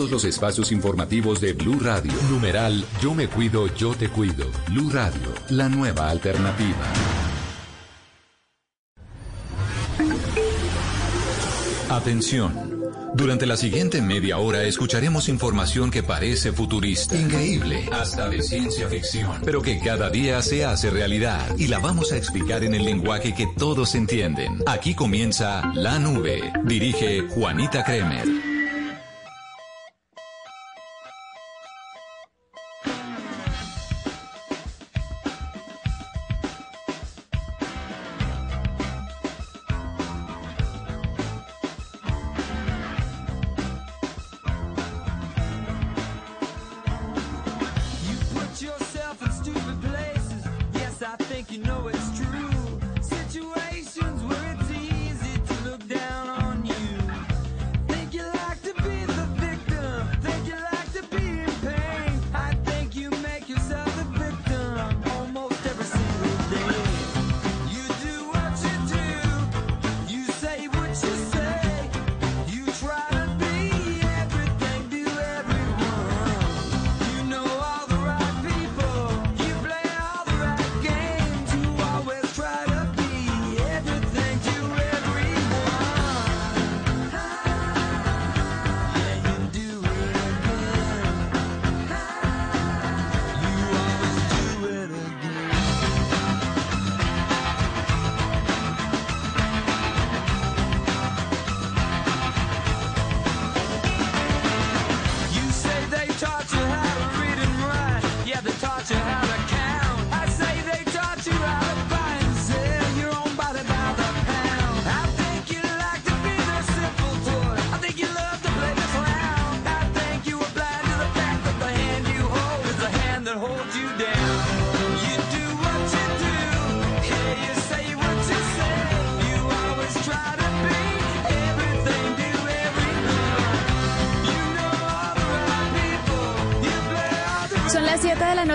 todos los espacios informativos de Blue Radio. Numeral Yo me cuido, yo te cuido. Blue Radio, la nueva alternativa. Atención. Durante la siguiente media hora escucharemos información que parece futurista, increíble, hasta de ciencia ficción, pero que cada día se hace realidad y la vamos a explicar en el lenguaje que todos entienden. Aquí comienza La Nube. Dirige Juanita Kremer.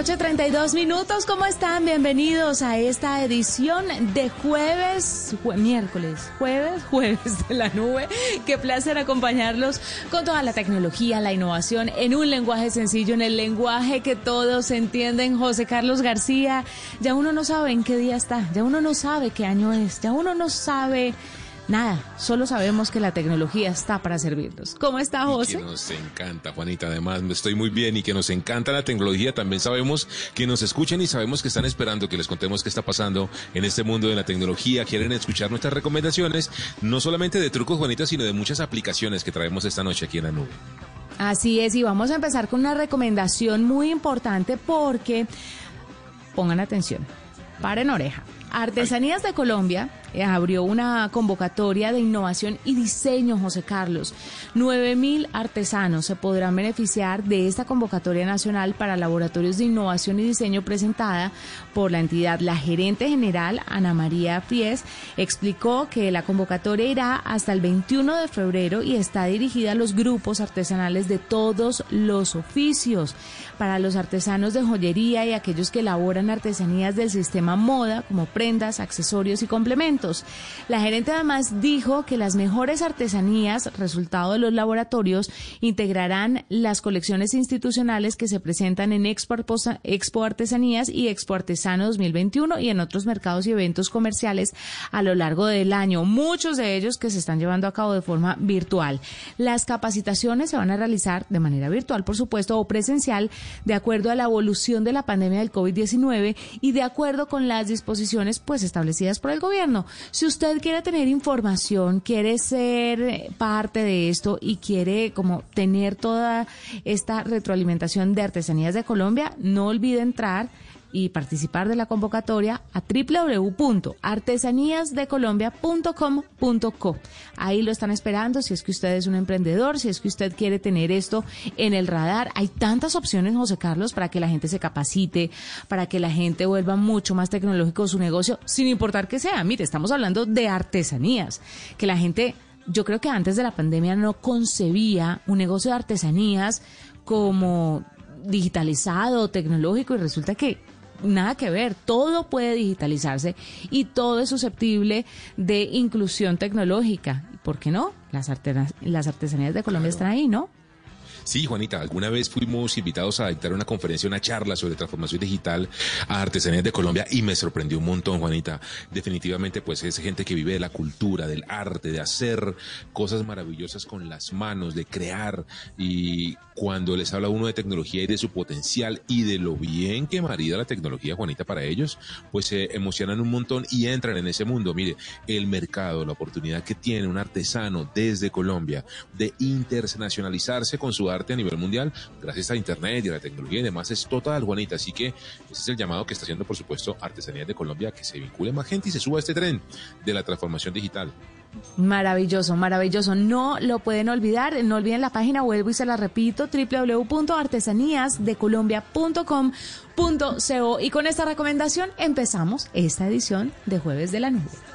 Noche, 32 minutos. ¿Cómo están? Bienvenidos a esta edición de jueves, miércoles, jueves, jueves de la nube. Qué placer acompañarlos con toda la tecnología, la innovación, en un lenguaje sencillo, en el lenguaje que todos entienden. José Carlos García, ya uno no sabe en qué día está, ya uno no sabe qué año es, ya uno no sabe Nada, solo sabemos que la tecnología está para servirnos. ¿Cómo está José? que nos encanta, Juanita. Además, estoy muy bien y que nos encanta la tecnología. También sabemos que nos escuchan y sabemos que están esperando que les contemos qué está pasando en este mundo de la tecnología. Quieren escuchar nuestras recomendaciones, no solamente de trucos, Juanita, sino de muchas aplicaciones que traemos esta noche aquí en la nube. Así es, y vamos a empezar con una recomendación muy importante porque, pongan atención, paren oreja. Artesanías de Colombia abrió una convocatoria de innovación y diseño, José Carlos. 9.000 artesanos se podrán beneficiar de esta convocatoria nacional para laboratorios de innovación y diseño presentada por la entidad. La gerente general, Ana María Fries, explicó que la convocatoria irá hasta el 21 de febrero y está dirigida a los grupos artesanales de todos los oficios. Para los artesanos de joyería y aquellos que elaboran artesanías del sistema moda, como prendas, accesorios y complementos. La gerente además dijo que las mejores artesanías, resultado de los laboratorios, integrarán las colecciones institucionales que se presentan en Expo, Expo Artesanías y Expo Artesano 2021 y en otros mercados y eventos comerciales a lo largo del año, muchos de ellos que se están llevando a cabo de forma virtual. Las capacitaciones se van a realizar de manera virtual, por supuesto, o presencial, de acuerdo a la evolución de la pandemia del COVID-19 y de acuerdo con las disposiciones pues establecidas por el gobierno. Si usted quiere tener información, quiere ser parte de esto y quiere como tener toda esta retroalimentación de artesanías de Colombia, no olvide entrar y participar de la convocatoria a www.artesaníasdecolombia.com.co. Ahí lo están esperando si es que usted es un emprendedor, si es que usted quiere tener esto en el radar. Hay tantas opciones, José Carlos, para que la gente se capacite, para que la gente vuelva mucho más tecnológico su negocio, sin importar que sea. Mire, estamos hablando de artesanías, que la gente yo creo que antes de la pandemia no concebía un negocio de artesanías como digitalizado, tecnológico, y resulta que nada que ver, todo puede digitalizarse y todo es susceptible de inclusión tecnológica. ¿Por qué no? Las, las artesanías de Colombia están ahí, ¿no? Sí, Juanita, alguna vez fuimos invitados a dictar una conferencia, una charla sobre transformación digital a Artesanías de Colombia y me sorprendió un montón, Juanita. Definitivamente, pues es gente que vive de la cultura, del arte, de hacer cosas maravillosas con las manos, de crear. Y cuando les habla uno de tecnología y de su potencial y de lo bien que marida la tecnología, Juanita, para ellos, pues se emocionan un montón y entran en ese mundo. Mire, el mercado, la oportunidad que tiene un artesano desde Colombia de internacionalizarse con su arte a nivel mundial, gracias a Internet y a la tecnología y demás, es total, Juanita. Así que ese es el llamado que está haciendo, por supuesto, Artesanías de Colombia, que se vincule más gente y se suba a este tren de la transformación digital. Maravilloso, maravilloso. No lo pueden olvidar. No olviden la página web y se la repito, www.artesaníasdecolombia.com.co. Y con esta recomendación empezamos esta edición de Jueves de la Nube.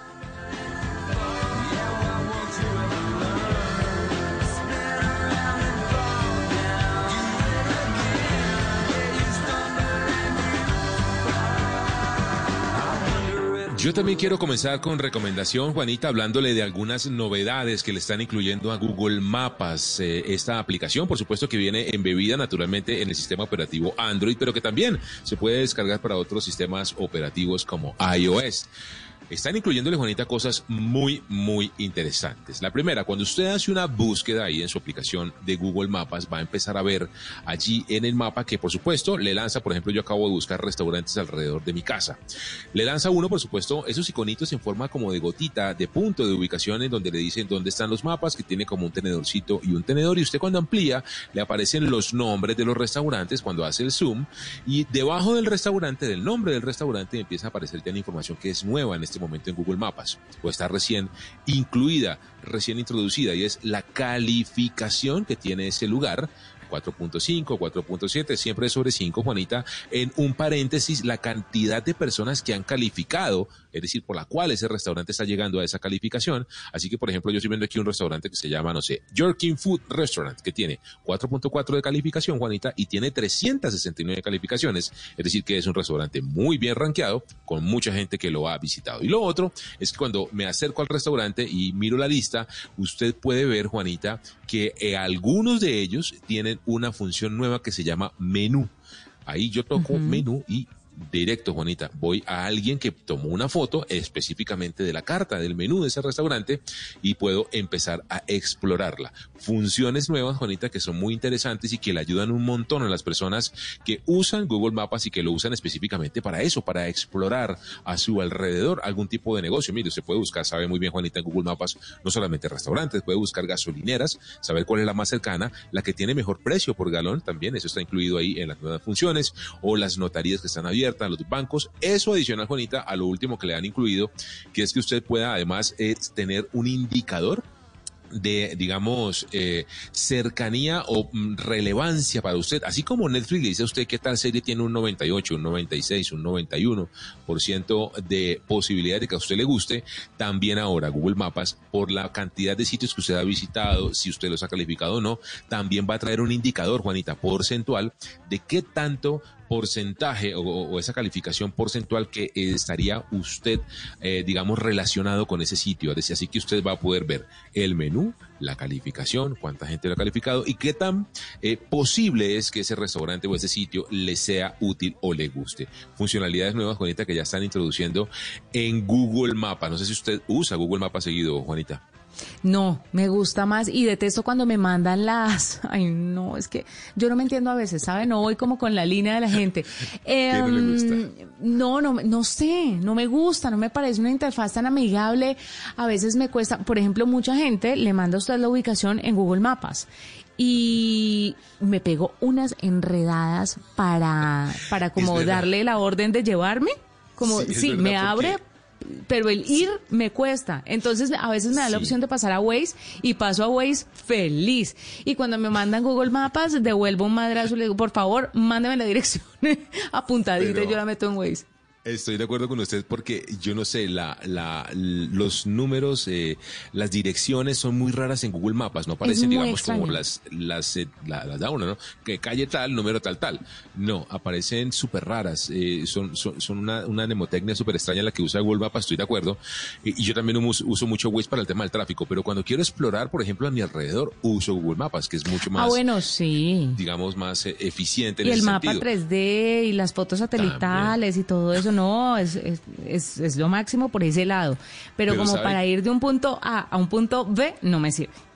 Yo también quiero comenzar con recomendación, Juanita, hablándole de algunas novedades que le están incluyendo a Google Mapas. Eh, esta aplicación, por supuesto, que viene embebida naturalmente en el sistema operativo Android, pero que también se puede descargar para otros sistemas operativos como iOS están incluyéndole, Juanita, cosas muy, muy interesantes. La primera, cuando usted hace una búsqueda ahí en su aplicación de Google Mapas, va a empezar a ver allí en el mapa que, por supuesto, le lanza, por ejemplo, yo acabo de buscar restaurantes alrededor de mi casa. Le lanza uno, por supuesto, esos iconitos en forma como de gotita, de punto de ubicación, en donde le dicen dónde están los mapas, que tiene como un tenedorcito y un tenedor, y usted cuando amplía, le aparecen los nombres de los restaurantes cuando hace el zoom, y debajo del restaurante, del nombre del restaurante, empieza a aparecer ya la información que es nueva en este momento en Google Mapas, o está recién incluida, recién introducida, y es la calificación que tiene ese lugar. 4.5, 4.7, siempre sobre 5, Juanita, en un paréntesis, la cantidad de personas que han calificado, es decir, por la cual ese restaurante está llegando a esa calificación. Así que, por ejemplo, yo estoy viendo aquí un restaurante que se llama, no sé, Yorkin Food Restaurant, que tiene 4.4 de calificación, Juanita, y tiene 369 calificaciones. Es decir, que es un restaurante muy bien rankeado, con mucha gente que lo ha visitado. Y lo otro es que cuando me acerco al restaurante y miro la lista, usted puede ver, Juanita, que eh, algunos de ellos tienen una función nueva que se llama menú. Ahí yo toco menú y directo, Juanita. Voy a alguien que tomó una foto específicamente de la carta, del menú de ese restaurante y puedo empezar a explorarla. Funciones nuevas, Juanita, que son muy interesantes y que le ayudan un montón a las personas que usan Google Maps y que lo usan específicamente para eso, para explorar a su alrededor algún tipo de negocio. Mire, usted puede buscar, sabe muy bien, Juanita, en Google Maps, no solamente restaurantes, puede buscar gasolineras, saber cuál es la más cercana, la que tiene mejor precio por galón también, eso está incluido ahí en las nuevas funciones, o las notarías que están abiertas a los bancos. Eso adicional, Juanita, a lo último que le han incluido, que es que usted pueda además eh, tener un indicador de, digamos, eh, cercanía o mm, relevancia para usted. Así como Netflix le dice a usted que tal serie tiene un 98, un 96, un 91% de posibilidad de que a usted le guste, también ahora Google Mapas, por la cantidad de sitios que usted ha visitado, si usted los ha calificado o no, también va a traer un indicador, Juanita, porcentual de qué tanto porcentaje o, esa calificación porcentual que estaría usted, eh, digamos, relacionado con ese sitio. Así que usted va a poder ver el menú, la calificación, cuánta gente lo ha calificado y qué tan eh, posible es que ese restaurante o ese sitio le sea útil o le guste. Funcionalidades nuevas, Juanita, que ya están introduciendo en Google Maps. No sé si usted usa Google Maps seguido, Juanita. No, me gusta más y detesto cuando me mandan las. Ay, no, es que yo no me entiendo a veces, ¿sabe? No voy como con la línea de la gente. no le gusta? Em, no, no, no sé, no me gusta, no me parece una interfaz tan amigable. A veces me cuesta, por ejemplo, mucha gente le manda a usted la ubicación en Google Mapas y me pegó unas enredadas para, para como darle la orden de llevarme. Como, sí, me abre pero el ir me cuesta. Entonces a veces me da la opción de pasar a Waze y paso a Waze feliz. Y cuando me mandan Google Mapas, devuelvo un madrazo y le digo, por favor, mándame la dirección apuntadita y yo la meto en Waze. Estoy de acuerdo con usted porque yo no sé, la, la, los números, eh, las direcciones son muy raras en Google Maps, no aparecen, digamos, como las, las, eh, las, da uno, ¿no? Que calle tal, número tal, tal. No, aparecen súper raras, eh, son, son, son una, una mnemotecnia súper extraña la que usa Google Maps, estoy de acuerdo. Y, yo también uso, uso, mucho Waze para el tema del tráfico, pero cuando quiero explorar, por ejemplo, a mi alrededor, uso Google Maps, que es mucho ah, más, ah, bueno, sí. digamos, más eficiente. En y el mapa 3D y las fotos satelitales y todo eso no, es, es, es, lo máximo por ese lado. Pero, como para ir de un punto A a un punto B, no me sirve.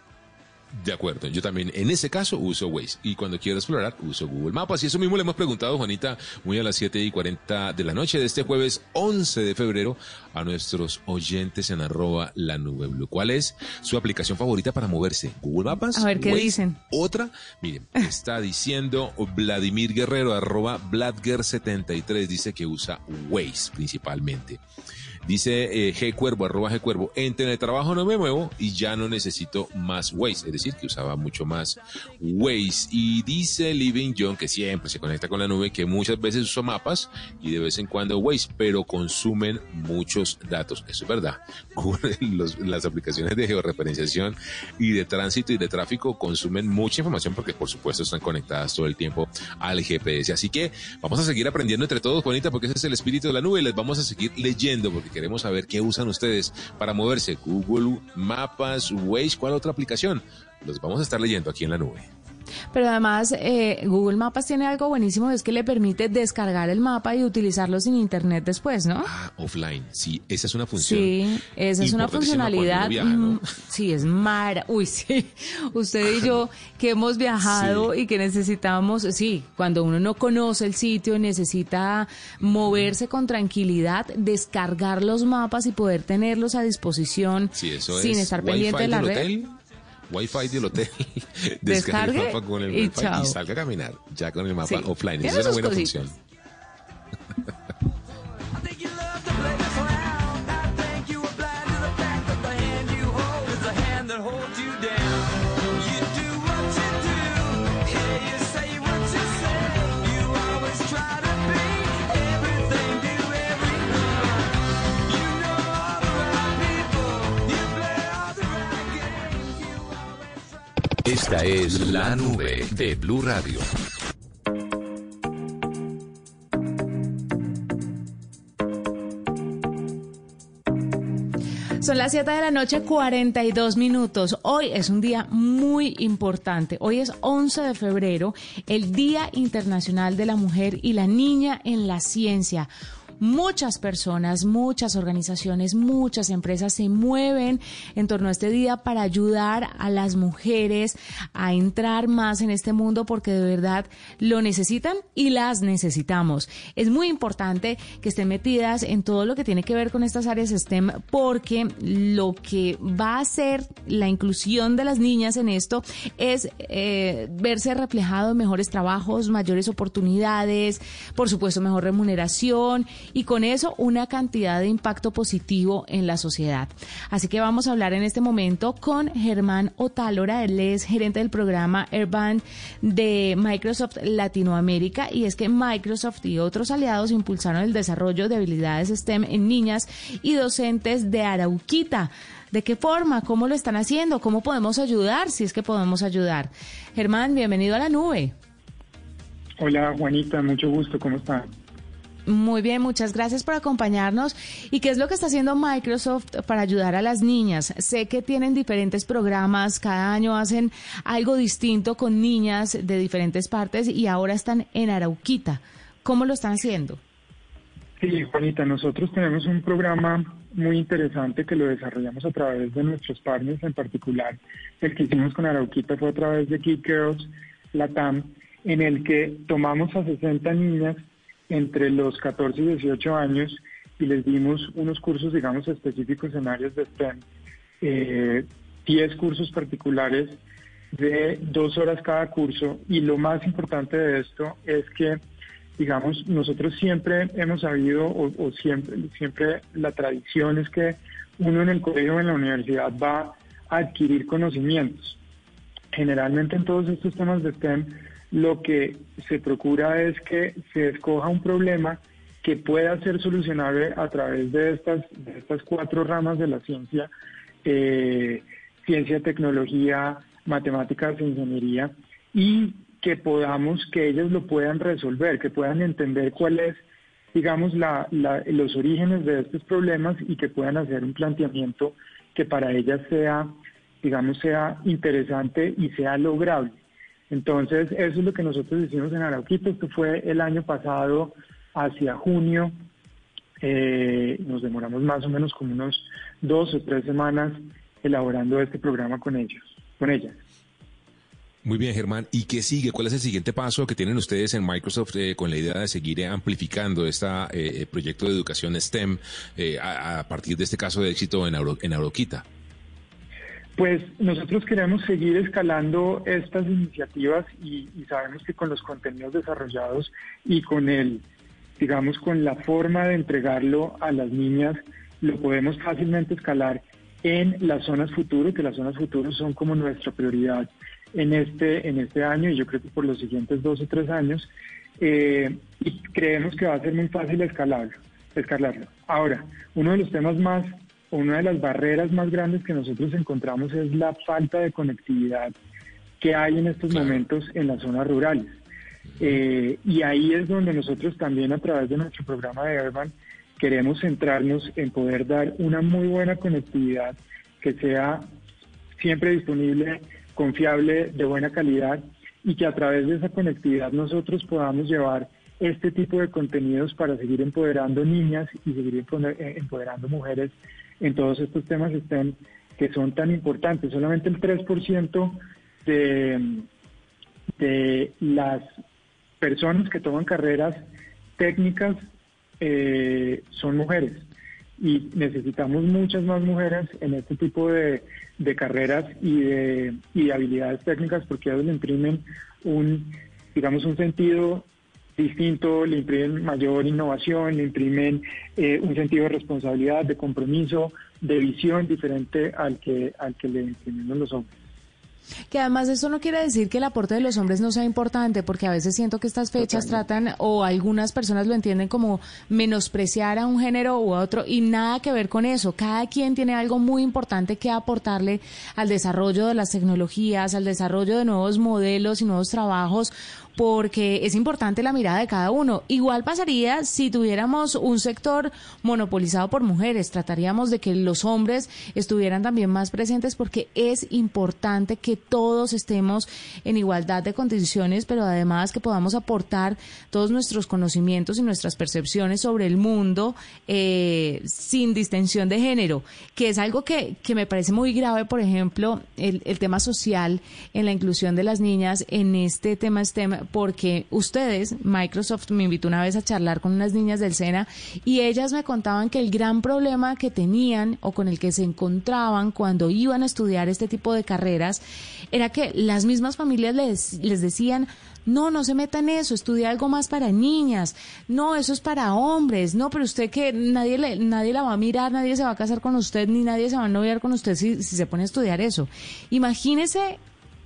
De acuerdo, yo también en ese caso uso Waze y cuando quiero explorar uso Google Maps. Y eso mismo le hemos preguntado, Juanita, muy a las 7 y 40 de la noche de este jueves 11 de febrero a nuestros oyentes en arroba la nube blue. ¿Cuál es su aplicación favorita para moverse? ¿Google Maps? A ver qué dicen. Otra, miren, está diciendo Vladimir Guerrero, arroba Vladger73, dice que usa Waze principalmente. Dice eh, G Cuervo, arroba G Cuervo, en trabajo no me muevo y ya no necesito más Waze, es decir, que usaba mucho más Waze. Y dice Living John, que siempre se conecta con la nube, que muchas veces usa mapas y de vez en cuando Waze, pero consumen muchos datos. Eso es verdad. las aplicaciones de georreferenciación y de tránsito y de tráfico consumen mucha información porque por supuesto están conectadas todo el tiempo al GPS. Así que vamos a seguir aprendiendo entre todos, Juanita, porque ese es el espíritu de la nube y les vamos a seguir leyendo porque queremos saber qué usan ustedes para moverse. Google, Mapas, Waze, ¿cuál otra aplicación? Los vamos a estar leyendo aquí en la nube. Pero además, eh, Google Mapas tiene algo buenísimo, es que le permite descargar el mapa y utilizarlo sin internet después, ¿no? Ah, offline, sí, esa es una función. Sí, esa es una funcionalidad. Mm, sí, es mara. Uy, sí, usted y yo que hemos viajado y que necesitamos, sí, cuando uno no conoce el sitio, necesita moverse con tranquilidad, descargar los mapas y poder tenerlos a disposición sin estar pendiente de la red. Wi-Fi del hotel, descargue el mapa con el y, y salga a caminar ya con el mapa offline. Esa es una buena función. Es la nube de Blue Radio. Son las 7 de la noche, 42 minutos. Hoy es un día muy importante. Hoy es 11 de febrero, el Día Internacional de la Mujer y la Niña en la Ciencia muchas personas, muchas organizaciones, muchas empresas se mueven en torno a este día para ayudar a las mujeres a entrar más en este mundo porque de verdad lo necesitan y las necesitamos. Es muy importante que estén metidas en todo lo que tiene que ver con estas áreas STEM porque lo que va a hacer la inclusión de las niñas en esto es eh, verse reflejado en mejores trabajos, mayores oportunidades, por supuesto mejor remuneración y con eso una cantidad de impacto positivo en la sociedad. Así que vamos a hablar en este momento con Germán Otálora, él es gerente del programa Airband de Microsoft Latinoamérica y es que Microsoft y otros aliados impulsaron el desarrollo de habilidades STEM en niñas y docentes de Arauquita. ¿De qué forma? ¿Cómo lo están haciendo? ¿Cómo podemos ayudar? Si es que podemos ayudar. Germán, bienvenido a la nube. Hola Juanita, mucho gusto, ¿cómo está? Muy bien, muchas gracias por acompañarnos. ¿Y qué es lo que está haciendo Microsoft para ayudar a las niñas? Sé que tienen diferentes programas, cada año hacen algo distinto con niñas de diferentes partes y ahora están en Arauquita. ¿Cómo lo están haciendo? Sí, Juanita, nosotros tenemos un programa muy interesante que lo desarrollamos a través de nuestros partners, en particular el que hicimos con Arauquita fue a través de Kid Girls Latam, en el que tomamos a 60 niñas entre los 14 y 18 años y les dimos unos cursos, digamos, específicos en áreas de STEM, eh, 10 cursos particulares de dos horas cada curso y lo más importante de esto es que, digamos, nosotros siempre hemos sabido o, siempre, siempre la tradición es que uno en el colegio o en la universidad va a adquirir conocimientos. Generalmente en todos estos temas de STEM lo que se procura es que se escoja un problema que pueda ser solucionable a través de estas, de estas cuatro ramas de la ciencia, eh, ciencia, tecnología, matemáticas e ingeniería, y que podamos, que ellas lo puedan resolver, que puedan entender cuál es, digamos, los orígenes de estos problemas y que puedan hacer un planteamiento que para ellas sea, digamos, sea interesante y sea lograble. Entonces, eso es lo que nosotros hicimos en Arauquito. Esto fue el año pasado, hacia junio. Eh, nos demoramos más o menos como unos dos o tres semanas elaborando este programa con ellos, con ellas. Muy bien, Germán. ¿Y qué sigue? ¿Cuál es el siguiente paso que tienen ustedes en Microsoft eh, con la idea de seguir amplificando este proyecto de educación STEM a, partir de este caso de éxito en, en Auroquita? Pues nosotros queremos seguir escalando estas iniciativas y, sabemos que con los contenidos desarrollados y con el, digamos, con la forma de entregarlo a las niñas, lo podemos fácilmente escalar en las zonas futuro, que las zonas futuro son como nuestra prioridad en este, en este año y yo creo que por los siguientes dos o tres años. Eh, y creemos que va a ser muy fácil escalarlo, escalarlo. Ahora, uno de los temas más una de las barreras más grandes que nosotros encontramos es la falta de conectividad que hay en estos momentos en las zonas rurales. Eh, y ahí es donde nosotros también a través de nuestro programa de Urban queremos centrarnos en poder dar una muy buena conectividad que sea siempre disponible, confiable, de buena calidad y que a través de esa conectividad nosotros podamos llevar este tipo de contenidos para seguir empoderando niñas y seguir eh, empoderando mujeres en todos estos temas estén, que son tan importantes. Solamente el 3% de, de las personas que toman carreras técnicas eh, son mujeres y necesitamos muchas más mujeres en este tipo de, de carreras y de, y de habilidades técnicas porque ellos le imprimen un, digamos, un sentido distinto, le imprimen mayor innovación, le imprimen eh, un sentido de responsabilidad, de compromiso, de visión diferente al que, al que le imprimimos los hombres. Que además eso no quiere decir que el aporte de los hombres no sea importante, porque a veces siento que estas fechas tratan o algunas personas lo entienden como menospreciar a un género u otro y nada que ver con eso. Cada quien tiene algo muy importante que aportarle al desarrollo de las tecnologías, al desarrollo de nuevos modelos y nuevos trabajos porque es importante la mirada de cada uno. Igual pasaría si tuviéramos un sector monopolizado por mujeres, trataríamos de que los hombres estuvieran también más presentes porque es importante que todos estemos en igualdad de condiciones, pero además que podamos aportar todos nuestros conocimientos y nuestras percepciones sobre el mundo eh, sin distensión de género, que es algo que, que me parece muy grave, por ejemplo, el, el tema social en la inclusión de las niñas en este tema STEM porque ustedes, Microsoft me invitó una vez a charlar con unas niñas del SENA y ellas me contaban que el gran problema que tenían o con el que se encontraban cuando iban a estudiar este tipo de carreras era que las mismas familias les, les decían, no, no se meta en eso, estudia algo más para niñas, no, eso es para hombres, no, pero usted que nadie, le, nadie la va a mirar, nadie se va a casar con usted, ni nadie se va a noviar con usted si, si se pone a estudiar eso. Imagínese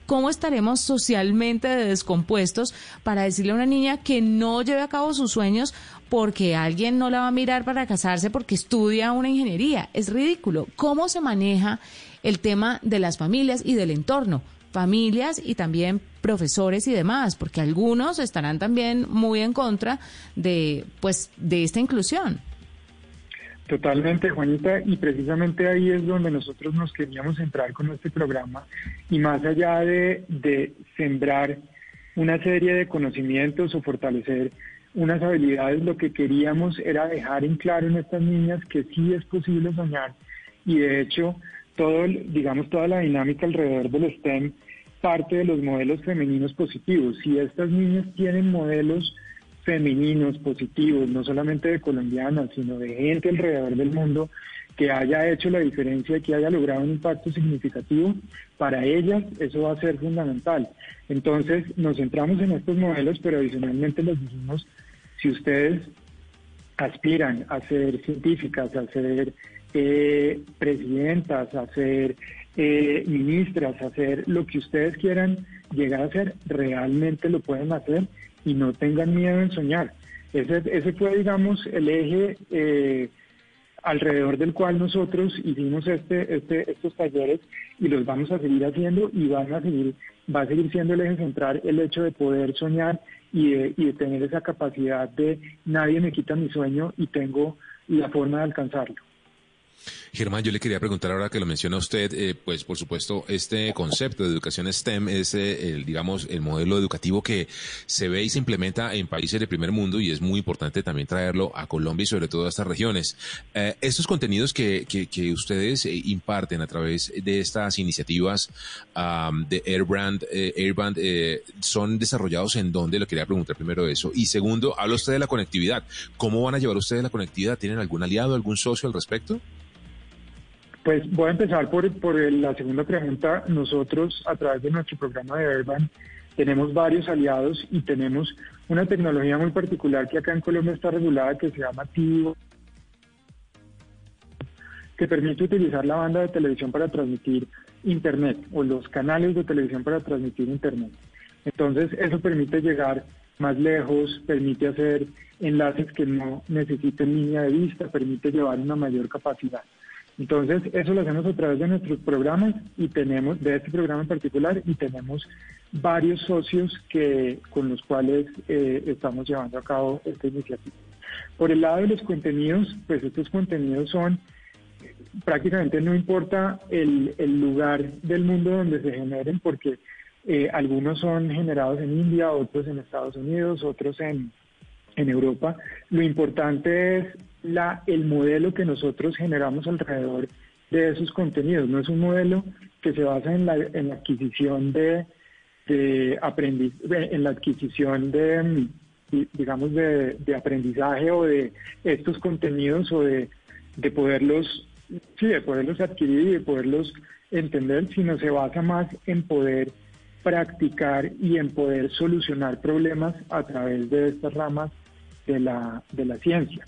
¿cómo estaremos socialmente descompuestos para decirle a una niña que no lleve a cabo sus sueños porque alguien no la va a mirar para casarse porque estudia una ingeniería? Es ridículo. ¿Cómo se maneja el tema de las familias y del entorno? familias y también profesores y demás, porque algunos estarán también muy en contra de pues de esta inclusión. Totalmente, Juanita, y precisamente ahí es donde nosotros nos queríamos entrar con este programa y más allá de, de sembrar una serie de conocimientos o fortalecer unas habilidades, lo que queríamos era dejar en claro en estas niñas que sí es posible soñar y de hecho todo, digamos, toda la dinámica alrededor del STEM parte de los modelos femeninos positivos. Si estas niñas tienen modelos femeninos positivos, no solamente de colombianas, sino de gente alrededor del mundo que haya hecho la diferencia y que haya logrado un impacto significativo, para ellas eso va a ser fundamental. Entonces nos centramos en estos modelos, pero adicionalmente les dijimos, si ustedes aspiran a ser científicas, a ser eh, presidentas, a ser eh, ministras, a ser lo que ustedes quieran llegar a ser, realmente lo pueden hacer y no tengan miedo en soñar. Ese, ese fue, digamos, el eje eh, alrededor del cual nosotros hicimos este, este, estos talleres y los vamos a seguir haciendo y van a seguir, va a seguir siendo el eje central el hecho de poder soñar y de, y de tener esa capacidad de nadie me quita mi sueño y tengo la forma de alcanzarlo. Germán, yo le quería preguntar ahora que lo menciona usted, eh, pues por supuesto este concepto de educación STEM es, eh, el, digamos, el modelo educativo que se ve y se implementa en países de primer mundo y es muy importante también traerlo a Colombia y sobre todo a estas regiones. Eh, estos contenidos que, que, ustedes imparten a través de estas iniciativas de Airbrand, Airband son desarrollados en dónde, le quería preguntar primero eso. Y segundo, habla usted de la conectividad. ¿Cómo van a llevar ustedes la conectividad? ¿Tienen algún aliado, algún socio al respecto? Pues voy a empezar por, por la segunda pregunta. Nosotros, a través de nuestro programa de Urban, tenemos varios aliados y tenemos una tecnología muy particular que acá en Colombia está regulada que se llama TIVO, que permite utilizar la banda de televisión para transmitir Internet o los canales de televisión para transmitir Internet. Entonces, eso permite llegar más lejos, permite hacer enlaces que no necesiten línea de vista, permite llevar una mayor capacidad. Entonces, eso lo hacemos a través de nuestros programas y tenemos, de este programa en particular, y tenemos varios socios que con los cuales eh, estamos llevando a cabo esta iniciativa. Por el lado de los contenidos, pues estos contenidos son, prácticamente no importa el, lugar del mundo donde se generen, porque eh, algunos son generados en India, otros en Estados Unidos, otros en, en Europa. Lo importante es la, el modelo que nosotros generamos alrededor de esos contenidos. No es un modelo que se basa en la, en la adquisición de, aprendiz, en la adquisición de digamos de, de, aprendizaje o de estos contenidos o de, de poderlos sí de poderlos adquirir y de poderlos entender sino se basa más en poder practicar y en poder solucionar problemas a través de estas ramas de la, de la ciencia.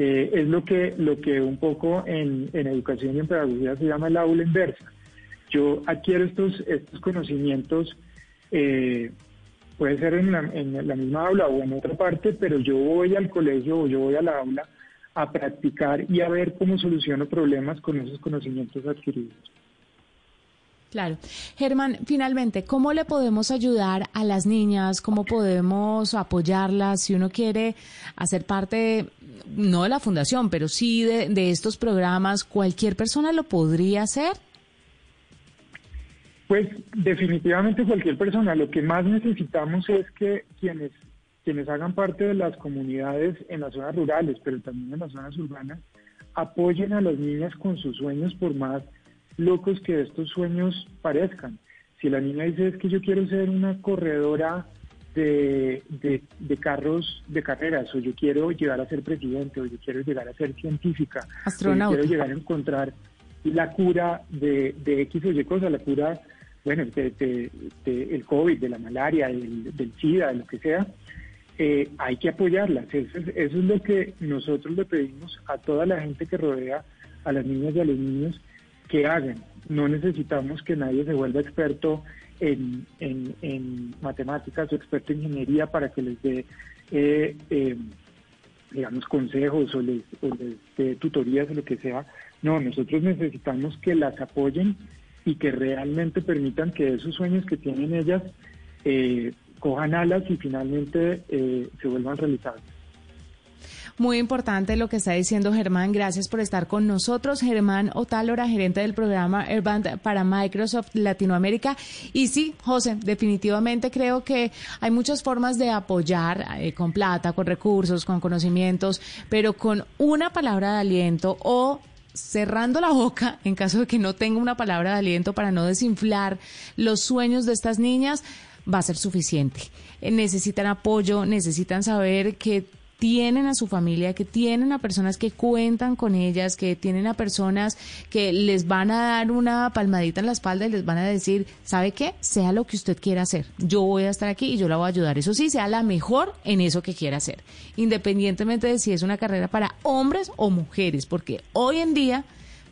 Eh, es lo que, lo que un poco en, en, educación y en pedagogía se llama la aula inversa. Yo adquiero estos, estos conocimientos, eh, puede ser en la, en la misma aula o en otra parte, pero yo voy al colegio o yo voy a la aula a practicar y a ver cómo soluciono problemas con esos conocimientos adquiridos. Claro. Germán, finalmente, ¿cómo le podemos ayudar a las niñas? ¿Cómo podemos apoyarlas si uno quiere hacer parte, no de la fundación, pero sí de, de estos programas? ¿Cualquier persona lo podría hacer? Pues definitivamente cualquier persona. Lo que más necesitamos es que quienes, quienes hagan parte de las comunidades en las zonas rurales, pero también en las zonas urbanas, apoyen a las niñas con sus sueños por más locos que estos sueños parezcan. Si la niña dice es que yo quiero ser una corredora de, de, carros de carreras, o yo quiero llegar a ser presidente, o yo quiero llegar a ser científica, o yo quiero llegar a encontrar la cura de, de X o Y cosa, la cura, bueno, de, el COVID, de la malaria, del, del SIDA, de lo que sea, eh, hay que apoyarlas. Eso es, eso es lo que nosotros le pedimos a toda la gente que rodea a las niñas y a los niños que hagan. No necesitamos que nadie se vuelva experto en, en, matemáticas o experto en ingeniería para que les dé, eh, eh, digamos, consejos o les, o les dé tutorías o lo que sea. No, nosotros necesitamos que las apoyen y que realmente permitan que esos sueños que tienen ellas eh, cojan alas y finalmente se vuelvan realizables. Muy importante lo que está diciendo Germán. Gracias por estar con nosotros. Germán Otálora, gerente del programa Airband para Microsoft Latinoamérica. Y sí, José, definitivamente creo que hay muchas formas de apoyar eh, con plata, con recursos, con conocimientos, pero con una palabra de aliento o cerrando la boca en caso de que no tenga una palabra de aliento para no desinflar los sueños de estas niñas, va a ser suficiente. Eh, necesitan apoyo, necesitan saber que tienen a su familia, que tienen a personas que cuentan con ellas, que tienen a personas que les van a dar una palmadita en la espalda y les van a decir, ¿sabe qué? Sea lo que usted quiera hacer. Yo voy a estar aquí y yo la voy a ayudar. Eso sí, sea la mejor en eso que quiera hacer, independientemente de si es una carrera para hombres o mujeres, porque hoy en día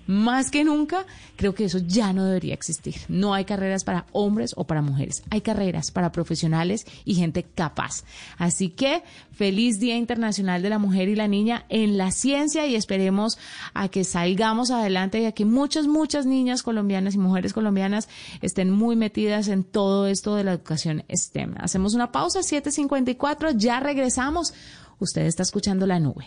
más que nunca, creo que eso ya no debería existir. No hay carreras para hombres o para mujeres, hay carreras para profesionales y gente capaz. Así que feliz Día Internacional de la Mujer y la Niña en la ciencia y esperemos a que salgamos adelante y a que muchas, muchas niñas colombianas y mujeres colombianas estén muy metidas en todo esto de la educación STEM. Hacemos una pausa, 7.54, ya regresamos. Usted está escuchando la nube.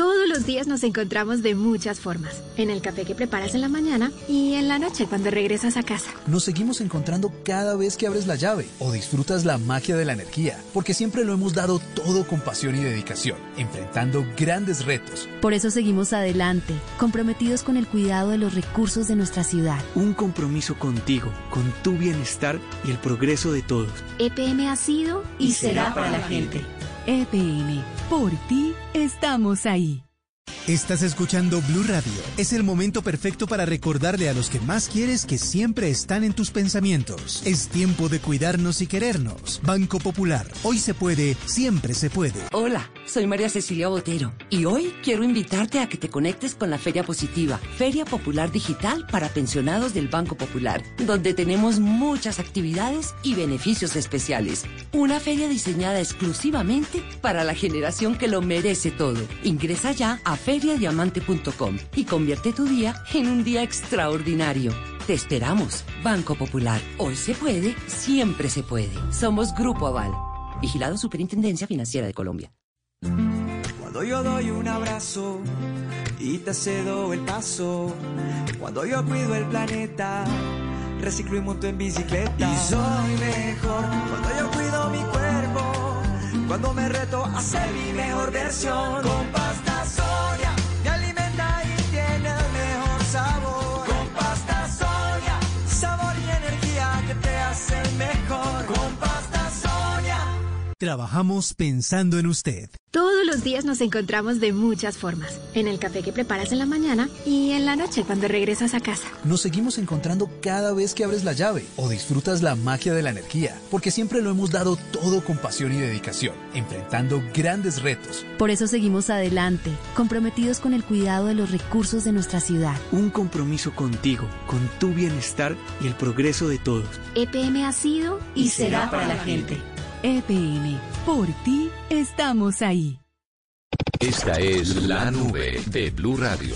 Todos los días nos encontramos de muchas formas. En el café que preparas en la mañana y en la noche cuando regresas a casa. Nos seguimos encontrando cada vez que abres la llave o disfrutas la magia de la energía, porque siempre lo hemos dado todo con pasión y dedicación, enfrentando grandes retos. Por eso seguimos adelante, comprometidos con el cuidado de los recursos de nuestra ciudad. Un compromiso contigo, con tu bienestar y el progreso de todos. EPM ha sido y, será para la gente. EPM, por ti estamos ahí. Estás escuchando Blue Radio. Es el momento perfecto para recordarle a los que más quieres que siempre están en tus pensamientos. Es tiempo de cuidarnos y querernos. Banco Popular. Hoy se puede, siempre se puede. Hola, soy María Cecilia Botero y hoy quiero invitarte a que te conectes con la Feria Positiva, Feria Popular Digital para pensionados del Banco Popular, donde tenemos muchas actividades y beneficios especiales. Una feria diseñada exclusivamente para la generación que lo merece todo. Ingresa ya a feriadiamante.com y convierte tu día en un día extraordinario. Te esperamos, Banco Popular. Hoy se puede, siempre se puede. Somos Grupo Aval. Vigilado Superintendencia Financiera de Colombia. Cuando yo doy un abrazo y te cedo el paso, cuando yo cuido el planeta, reciclo y monto en bicicleta. Y soy mejor cuando yo cuido mi cuerpo, cuando me reto a ser mi mejor versión. Con pasta Trabajamos pensando en usted. Todos los días nos encontramos de muchas formas. En el café que preparas en la mañana y en la noche cuando regresas a casa. Nos seguimos encontrando cada vez que abres la llave o disfrutas la magia de la energía, porque siempre lo hemos dado todo con pasión y dedicación, enfrentando grandes retos. Por eso seguimos adelante, comprometidos con el cuidado de los recursos de nuestra ciudad. Un compromiso contigo, con tu bienestar y el progreso de todos. EPM ha sido y, será para la gente. EPM, por ti estamos ahí. Esta es la nube de Blue Radio.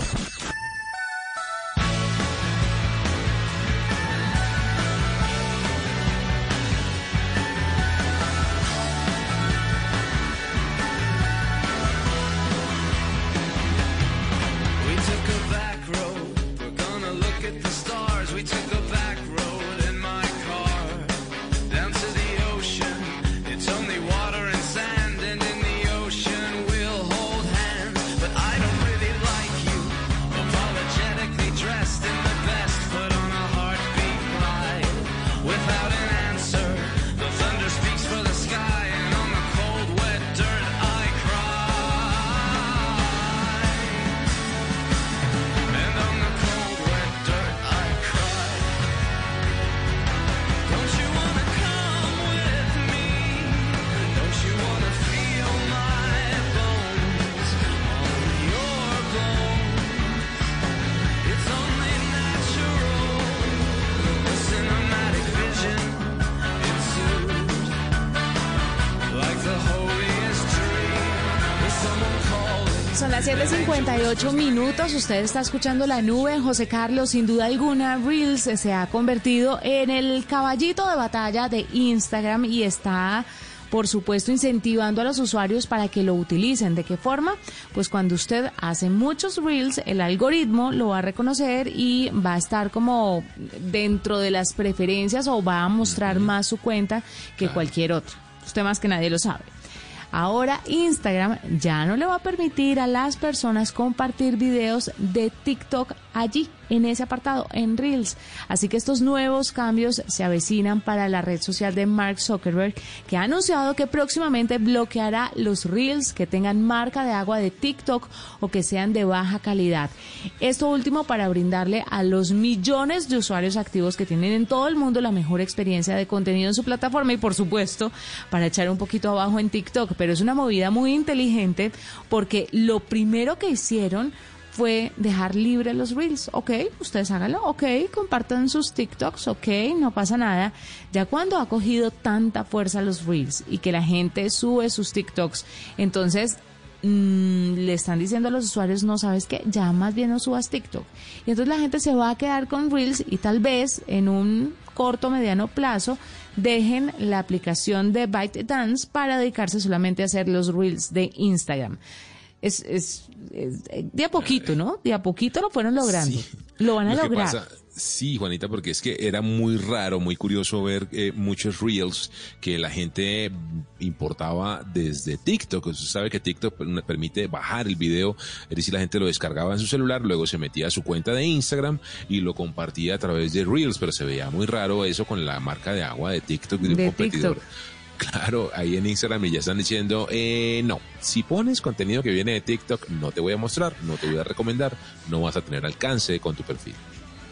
58 minutos, usted está escuchando la nube. José Carlos, sin duda alguna, Reels eh, se ha convertido en el caballito de batalla de Instagram y está por supuesto incentivando a los usuarios para que lo utilicen. ¿De qué forma? Pues cuando usted hace muchos reels, el algoritmo lo va a reconocer y va a estar como dentro de las preferencias o va a mostrar más su cuenta que cualquier otro. Usted más que nadie lo sabe. Ahora Instagram ya no le va a permitir a las personas compartir videos de TikTok allí, en ese apartado, en Reels. Así que estos nuevos cambios se avecinan para la red social de Mark Zuckerberg, que ha anunciado que próximamente bloqueará los Reels que tengan marca de agua de TikTok o que sean de baja calidad. Esto último para brindarle a los millones de usuarios activos que tienen en todo el mundo la mejor experiencia de contenido en su plataforma y por supuesto para echar un poquito abajo en TikTok. Pero es una movida muy inteligente porque lo primero que hicieron fue dejar libre los reels. Ok, ustedes háganlo. Ok, compartan sus TikToks. Ok, no pasa nada. Ya cuando ha cogido tanta fuerza los reels y que la gente sube sus TikToks, entonces mm, le están diciendo a los usuarios, no sabes qué, ya más bien no subas TikTok. Y entonces la gente se va a quedar con reels y tal vez en un corto, mediano plazo dejen la aplicación de ByteDance para dedicarse solamente a hacer los reels de Instagram es, es, es, de a poquito, ¿no? De a poquito lo fueron logrando. Sí. Lo van a Lo que lograr. pasa- sí, Juanita, porque es que era muy raro, muy curioso ver eh, muchos reels que la gente importaba desde TikTok. Usted sabe que TikTok per- permite bajar el video, es decir, la gente lo descargaba en su celular, luego se metía a su cuenta de Instagram y lo compartía a través de reels, pero se veía muy raro eso con la marca de agua de TikTok de un De competidor. TikTok. Claro, ahí en Instagram ya están diciendo, eh, no, si pones contenido que viene de TikTok, no te voy a mostrar, no te voy a recomendar, no vas a tener alcance con tu perfil.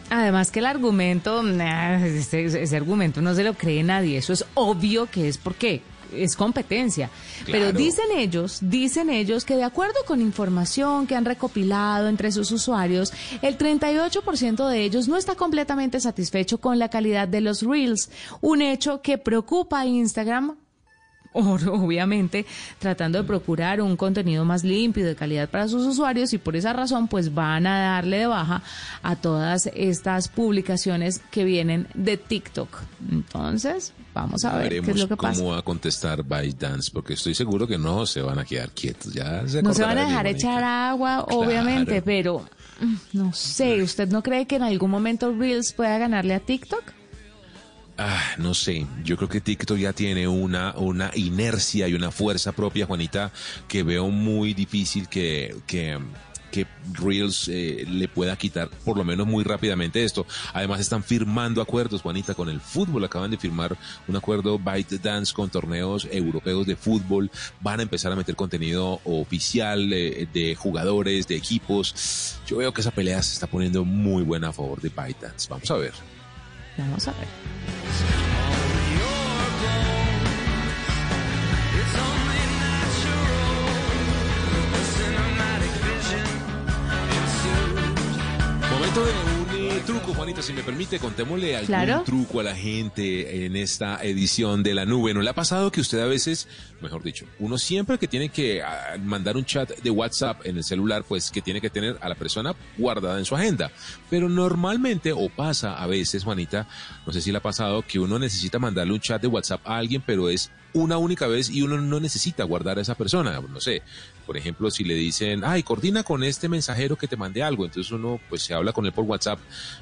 Además que el argumento, ese, ese argumento no se lo cree nadie. Eso es obvio que es porque es competencia. Pero dicen ellos, dicen ellos que de acuerdo con información que han recopilado entre sus usuarios, el 38% de ellos no está completamente satisfecho con la calidad de los reels, un hecho que preocupa a Instagram obviamente tratando de procurar un contenido más limpio y de calidad para sus usuarios y por esa razón pues van a darle de baja a todas estas publicaciones que vienen de TikTok. Entonces, vamos a ver qué es Veremos lo que cómo va a contestar ByteDance, porque estoy seguro que no se van a quedar quietos. Ya se No se van a dejar echar agua, obviamente, pero mm, no sé, ¿usted no cree que en algún momento Reels pueda ganarle a TikTok? Ah, no sé, yo creo que TikTok ya tiene una, una inercia y una fuerza propia, Juanita, que veo muy difícil que, que, Reels eh, le pueda quitar por lo menos muy rápidamente esto. Además están firmando acuerdos, Juanita, con el fútbol. Acaban de firmar un acuerdo ByteDance con torneos europeos de fútbol. Van a empezar a meter contenido oficial eh, de jugadores, de equipos. Yo veo que esa pelea se está poniendo muy buena a favor de ByteDance. Vamos a ver. Vamos a ver. Momento de truco, Juanita, si me permite, contémosle algún Claro. truco a la gente en esta edición de la nube. ¿No le ha pasado que usted a veces, mejor dicho, uno siempre que tiene que ah, mandar un chat de WhatsApp en el celular, pues que tiene que tener a la persona guardada en su agenda? Pero normalmente, o pasa a veces, Juanita, no sé si le ha pasado, que uno necesita mandarle un chat de WhatsApp a alguien, pero es una única vez y uno no necesita guardar a esa persona. No sé, por ejemplo, si le dicen, ay, coordina con este mensajero que te mandé algo, entonces uno pues se habla con él por WhatsApp,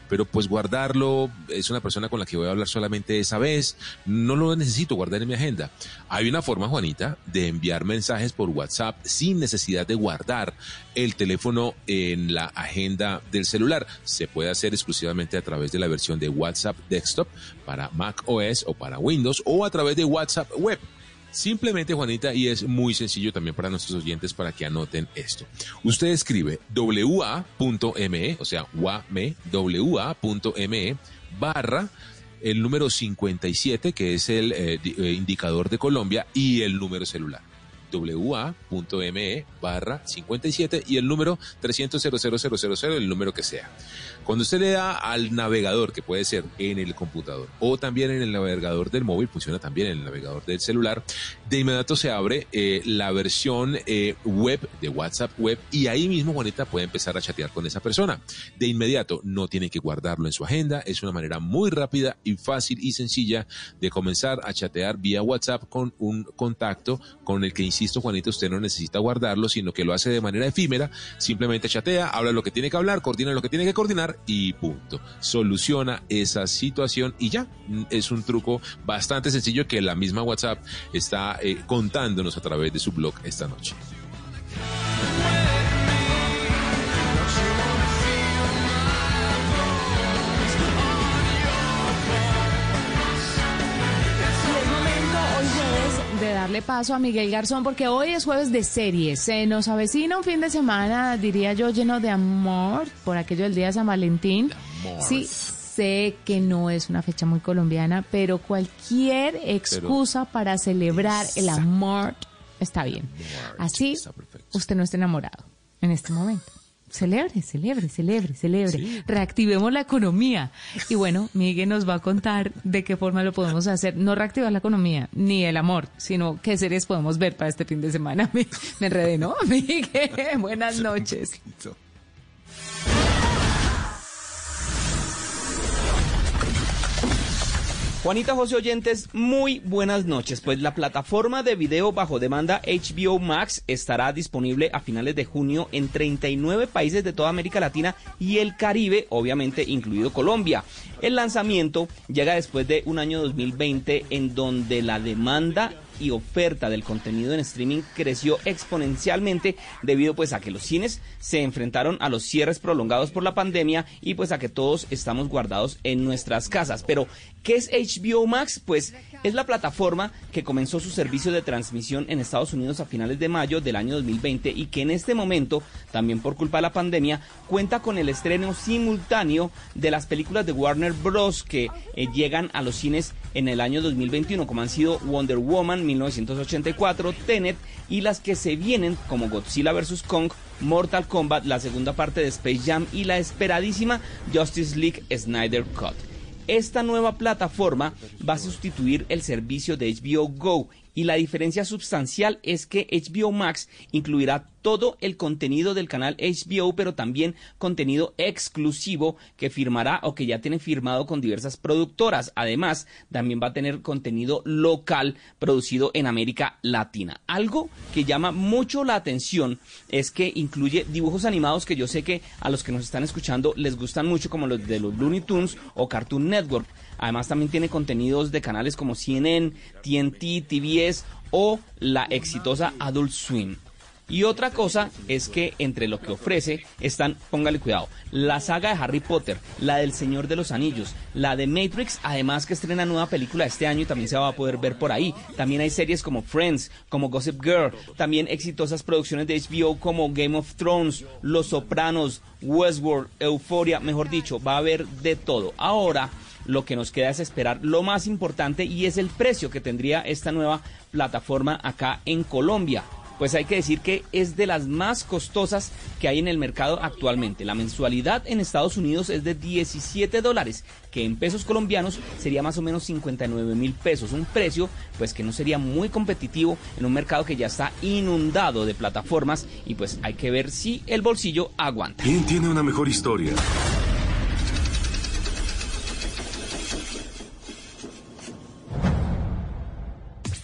pero pues guardarlo, es una persona con la que voy a hablar solamente esa vez, no lo necesito guardar en mi agenda. Hay una forma, Juanita, de enviar mensajes por WhatsApp sin necesidad de guardar el teléfono en la agenda del celular. Se puede hacer exclusivamente a través de la versión de WhatsApp Desktop para Mac OS o para Windows o a través de WhatsApp Web. Simplemente, Juanita, y es muy sencillo también para nuestros oyentes para que anoten esto. Usted escribe wa.me, o sea, wame, wa.me, barra el número 57, que es el eh, eh, indicador de Colombia, y el número celular wa.me barra 57 y el número 300 00000, el número que sea. Cuando usted le da al navegador, que puede ser en el computador o también en el navegador del móvil, funciona también en el navegador del celular, de inmediato se abre eh, la versión eh, web de WhatsApp web y ahí mismo Juanita puede empezar a chatear con esa persona. De inmediato, no tiene que guardarlo en su agenda, es una manera muy rápida y fácil y sencilla de comenzar a chatear vía WhatsApp con un contacto con el que insisto, Juanita, usted no necesita guardarlo, sino que lo hace de manera efímera, simplemente chatea, habla lo que tiene que hablar, coordina lo que tiene que coordinar y punto. Soluciona esa situación y ya. Mm, Es un truco bastante sencillo que la misma WhatsApp está eh, contándonos a través de su blog esta noche. Darle paso a Miguel Garzón porque hoy es jueves de series. Se nos avecina un fin de semana, diría yo, lleno de amor por aquello del día de San Valentín. Sí, sé que no es una fecha muy colombiana, pero cualquier excusa para celebrar el amor está bien. Así usted no está enamorado en este momento. Celebre, celebre, celebre, celebre. Reactivemos la economía. Y bueno, Miguel nos va a contar de qué forma lo podemos hacer. No reactivar la economía, ni el amor, sino qué series podemos ver para este fin de semana. Me, me enredé, ¿no? Miguel, buenas noches. Juanita José Oyentes, muy buenas noches. Pues la plataforma de video bajo demanda HBO Max estará disponible a finales de junio en 39 países de toda América Latina y el Caribe, obviamente incluido Colombia. El lanzamiento llega después de un año 2020 en donde la demanda y oferta del contenido en streaming creció exponencialmente debido pues a que los cines se enfrentaron a los cierres prolongados por la pandemia y pues a que todos estamos guardados en nuestras casas. Pero, ¿qué es HBO Max? Pues es la plataforma que comenzó su servicio de transmisión en Estados Unidos a finales de mayo del año 2020 y que en este momento, también por culpa de la pandemia, cuenta con el estreno simultáneo de las películas de Warner Bros. que eh, llegan a los cines en el año 2021, como han sido Wonder Woman 1984, Tenet y las que se vienen como Godzilla vs. Kong, Mortal Kombat, la segunda parte de Space Jam y la esperadísima Justice League Snyder Cut. Esta nueva plataforma va a sustituir el servicio de HBO Go y la diferencia sustancial es que HBO Max incluirá todo el contenido del canal HBO, pero también contenido exclusivo que firmará o que ya tiene firmado con diversas productoras. Además, también va a tener contenido local producido en América Latina. Algo que llama mucho la atención es que incluye dibujos animados que yo sé que a los que nos están escuchando les gustan mucho, como los de los Looney Tunes o Cartoon Network. Además, también tiene contenidos de canales como CNN, TNT, TBS o la exitosa Adult Swim. Y otra cosa es que entre lo que ofrece están, póngale cuidado, la saga de Harry Potter, la del Señor de los Anillos, la de Matrix, además que estrena nueva película este año y también se va a poder ver por ahí. También hay series como Friends, como Gossip Girl, también exitosas producciones de HBO como Game of Thrones, Los Sopranos, Westworld, Euphoria, mejor dicho, va a haber de todo. Ahora lo que nos queda es esperar lo más importante y es el precio que tendría esta nueva plataforma acá en Colombia. Pues hay que decir que es de las más costosas que hay en el mercado actualmente. La mensualidad en Estados Unidos es de 17 dólares, que en pesos colombianos sería más o menos 59 mil pesos. Un precio pues que no sería muy competitivo en un mercado que ya está inundado de plataformas y pues hay que ver si el bolsillo aguanta. ¿Quién tiene una mejor historia?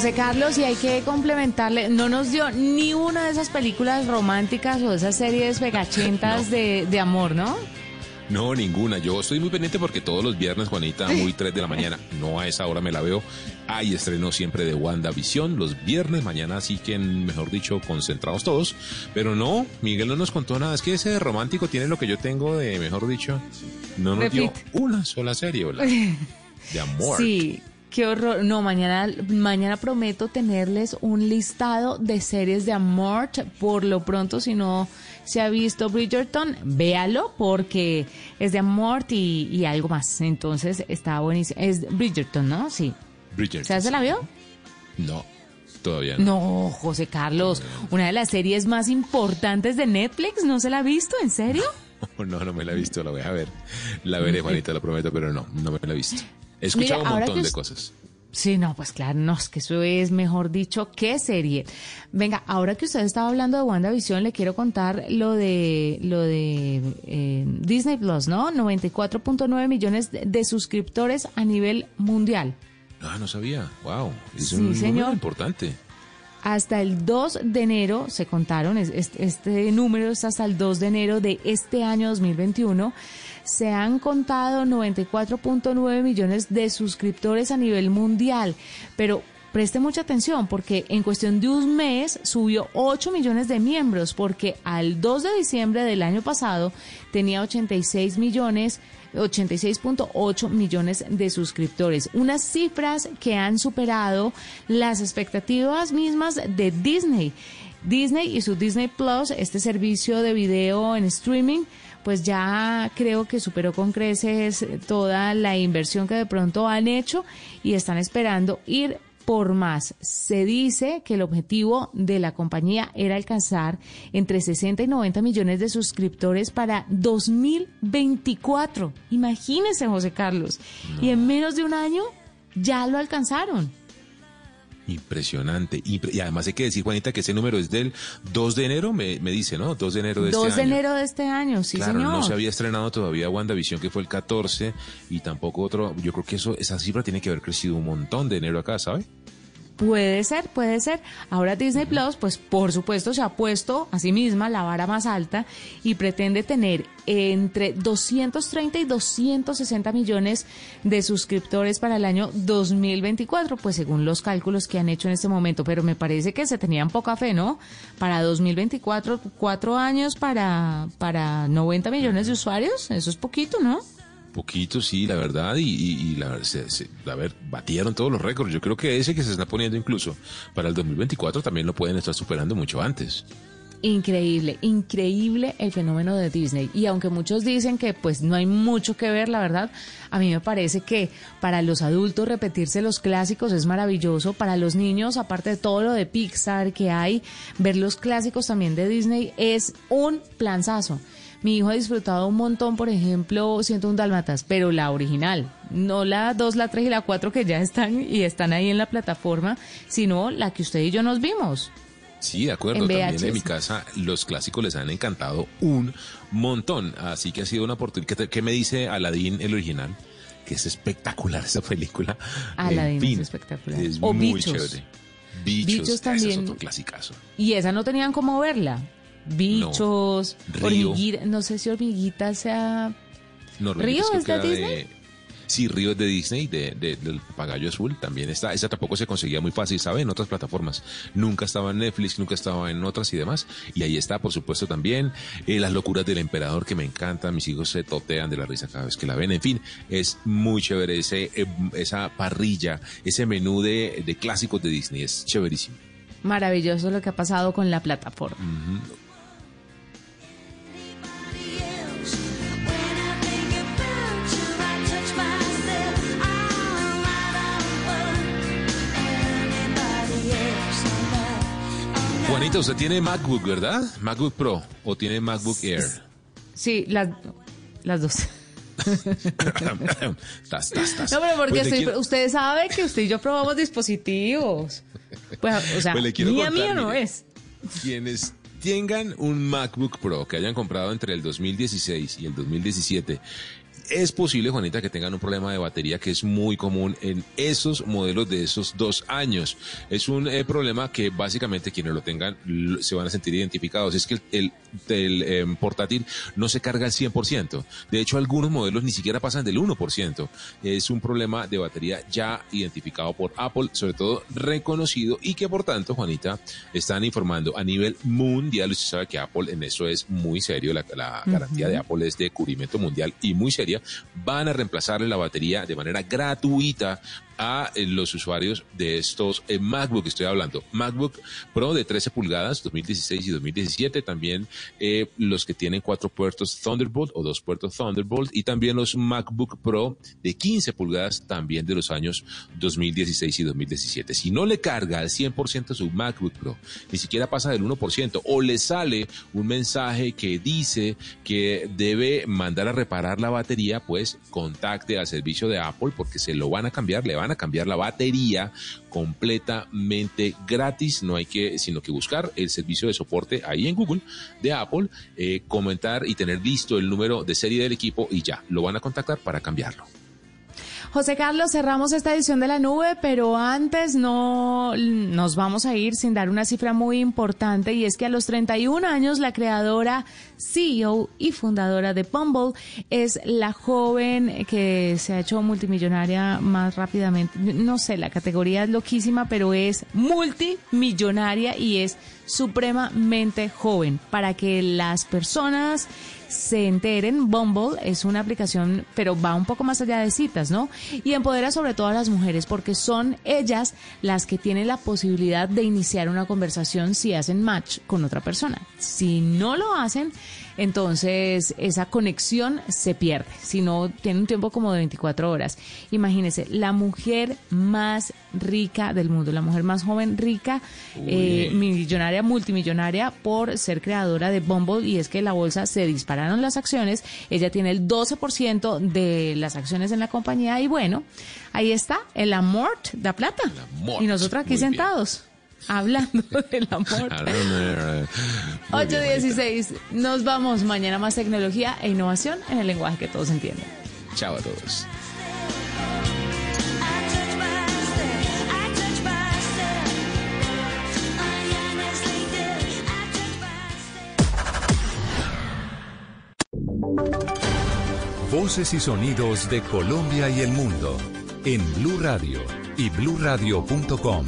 José Carlos, y hay que complementarle, no nos dio ni una de esas películas románticas o de esas series vegachentas de, de amor, ¿no? No, ninguna. Yo estoy muy pendiente porque todos los viernes, Juanita, muy 3 de la mañana, no a esa hora me la veo. Hay estreno siempre de WandaVision los viernes, mañana así que, mejor dicho, concentrados todos. Pero no, Miguel no nos contó nada. Es que ese romántico tiene lo que yo tengo de, mejor dicho, no nos dio una sola serie, hola, de amor. Sí, qué horror. No, mañana, mañana prometo tenerles un listado de series de amor. Por lo pronto, si no se ha visto Bridgerton, véalo porque es de amor y, y algo más. Entonces está buenísimo. Es Bridgerton, ¿no? Sí. Bridgerton. ¿Se se la vio? No, todavía no. No, José Carlos, una de las series más importantes de Netflix, ¿no se la ha visto? ¿En serio? No, no me la he visto, la voy a ver. La veré, Juanita, lo prometo, pero no, no me la he visto. He escuchado Mira, un montón de cosas. Sí, no, pues claro, no, es que eso es, mejor dicho, ¿qué serie? Venga, ahora que usted estaba hablando de WandaVision, le quiero contar lo de, lo de eh, Disney Plus, ¿no? 94.9 millones de, suscriptores a nivel mundial. Ah, no sabía. Wow, es Sí, un número señor. importante. Hasta el 2 de enero se contaron, es- es- este número es hasta el 2 de enero de este año 2021, se han contado 94.9 millones de suscriptores a nivel mundial, pero preste mucha atención porque en cuestión de un mes subió 8 millones de miembros porque al 2 de diciembre del año pasado tenía 86 millones 86.8 millones de suscriptores, unas cifras que han superado las expectativas mismas de Disney. Disney y su Disney Plus, este servicio de video en streaming, pues ya creo que superó con creces toda la inversión que de pronto han hecho y están esperando ir por más. Se dice que el objetivo de la compañía era alcanzar entre 60 y 90 millones de suscriptores para 2024. Imagínese, José Carlos. Y en menos de un año ya lo alcanzaron. Impresionante. Impre- y además hay que decir, Juanita, que ese número es del 2 de enero, me, me dice, ¿no? 2 de enero de 2 este de año. enero de este año, sí, claro, señor. no se había estrenado todavía WandaVision, que fue el 14, y tampoco otro. Yo creo que eso, esa cifra tiene que haber crecido un montón de enero acá, ¿sabe? Puede ser, puede ser. Ahora Disney Plus, pues por supuesto se ha puesto a sí misma la vara más alta y pretende tener entre 230 y 260 millones de suscriptores para el año 2024, pues según los cálculos que han hecho en este momento. Pero me parece que se tenían poca fe, ¿no? Para 2024, cuatro años para, para 90 millones de usuarios, eso es poquito, ¿no? Poquito, sí, la verdad, y, y- la, se- se- a ver, batieron todos los récords. Yo creo que ese que se está poniendo incluso para el 2024 también lo pueden estar superando mucho antes. Increíble, increíble el fenómeno de Disney. Y aunque muchos dicen que pues no hay mucho que ver, la verdad, a mí me parece que para los adultos repetirse los clásicos es maravilloso. Para los niños, aparte de todo lo de Pixar que hay, ver los clásicos también de Disney es un planzazo. Mi hijo ha disfrutado un montón, por ejemplo, Siento un Dálmatas, pero la original, no la 2, la 3 y la 4 que ya están y están ahí en la plataforma, sino la que usted y yo nos vimos. Sí, de acuerdo. En También en mi casa los clásicos les han encantado un montón. Así que ha sido una oportunidad. ¿Qué, me dice Aladdin, el original? Que es espectacular esa película. Aladdin En fin, es espectacular. Es O muy Bichos. chévere. Bichos, Bichos ese también. es otro clasicazo. Y esa no tenían cómo verla. Bichos, Río. hormiguita, no sé si hormiguita sea... No, ¿Río es de Disney? Sí, Río es de Disney, de, de- del papagayo azul, también está. Esa tampoco se conseguía muy fácil, ¿sabe? En otras plataformas. Nunca estaba en Netflix, nunca estaba en otras y demás. Y ahí está, por supuesto, también eh, Las locuras del emperador, que me encanta. Mis hijos se totean de la risa cada vez que la ven. En fin, es muy chévere ese, eh, esa parrilla, ese menú de, de clásicos de Disney. Es chéverísimo. Maravilloso lo que ha pasado con la plataforma. Juanita, usted tiene MacBook, ¿verdad? MacBook Pro o tiene MacBook Air. Sí, las, las dos. Tas, tas, tas. No, pero porque Pues estoy- quiero- usted sabe que usted y yo probamos dispositivos. Pues, o sea, Pues quiero mía, contar, mía no mire. es. Quienes tengan un MacBook Pro que hayan comprado entre el 2016 y el 2017 es posible, Juanita, que tengan un problema de batería que es muy común en esos modelos de esos dos años. Es un eh, problema que básicamente quienes lo tengan se van a sentir identificados. Es que el, el- el, em, portátil no se carga al 100%. De hecho, algunos modelos ni siquiera pasan del 1%. Es un problema de batería ya identificado por Apple, sobre todo reconocido y que por tanto, Juanita, están informando a nivel mundial. Usted sabe que Apple en eso es muy serio. La, la garantía de Apple es de cubrimiento mundial y muy Van a reemplazarle la batería de manera gratuita a eh, los usuarios de estos eh, MacBook, estoy hablando, MacBook Pro de 13 pulgadas, 2016 y 2017, también eh, los que tienen cuatro puertos Thunderbolt o dos puertos Thunderbolt. Y también los MacBook Pro de 15 pulgadas, también de los años 2016 y 2017. Si no le carga al 100% su MacBook Pro, ni siquiera pasa del 1% o le sale un mensaje que dice que debe mandar a reparar la batería, pues contacte al servicio de Apple porque se lo van a cambiar, le van a cambiar la batería completamente gratis, no hay que sino que buscar el servicio de soporte ahí en Google de Apple, eh, comentar y tener listo el número de serie del equipo y ya, lo van a contactar para cambiarlo. José Carlos, cerramos esta edición de la nube, pero antes no nos vamos a ir sin dar una cifra muy importante y es que a los 31 años la creadora, CEO y fundadora de Bumble es la joven que se ha hecho multimillonaria más rápidamente. No sé, la categoría es loquísima, pero es multimillonaria y es supremamente joven para que las personas se enteren, Bumble es una aplicación, pero va un poco más allá de citas, ¿no? Y empodera sobre todo a las mujeres porque son ellas las que tienen la posibilidad de iniciar una conversación si hacen match con otra persona. Si no lo hacen, entonces esa conexión se pierde. Si no, tiene un tiempo como de 24 horas. Imagínense, la mujer más rica del mundo, la mujer más joven rica, eh, millonaria, multimillonaria por ser creadora de Bumble y es que la bolsa se dispararon las acciones, ella tiene el 12% de las acciones en la compañía y bueno, ahí está, el amor da plata. Y nosotros aquí bien. Hablando del amor. 8.16, nos vamos mañana más tecnología e innovación en el lenguaje que todos entienden. Chao a todos. Voces y sonidos de Colombia y el mundo en Blue Radio y bluradio.com.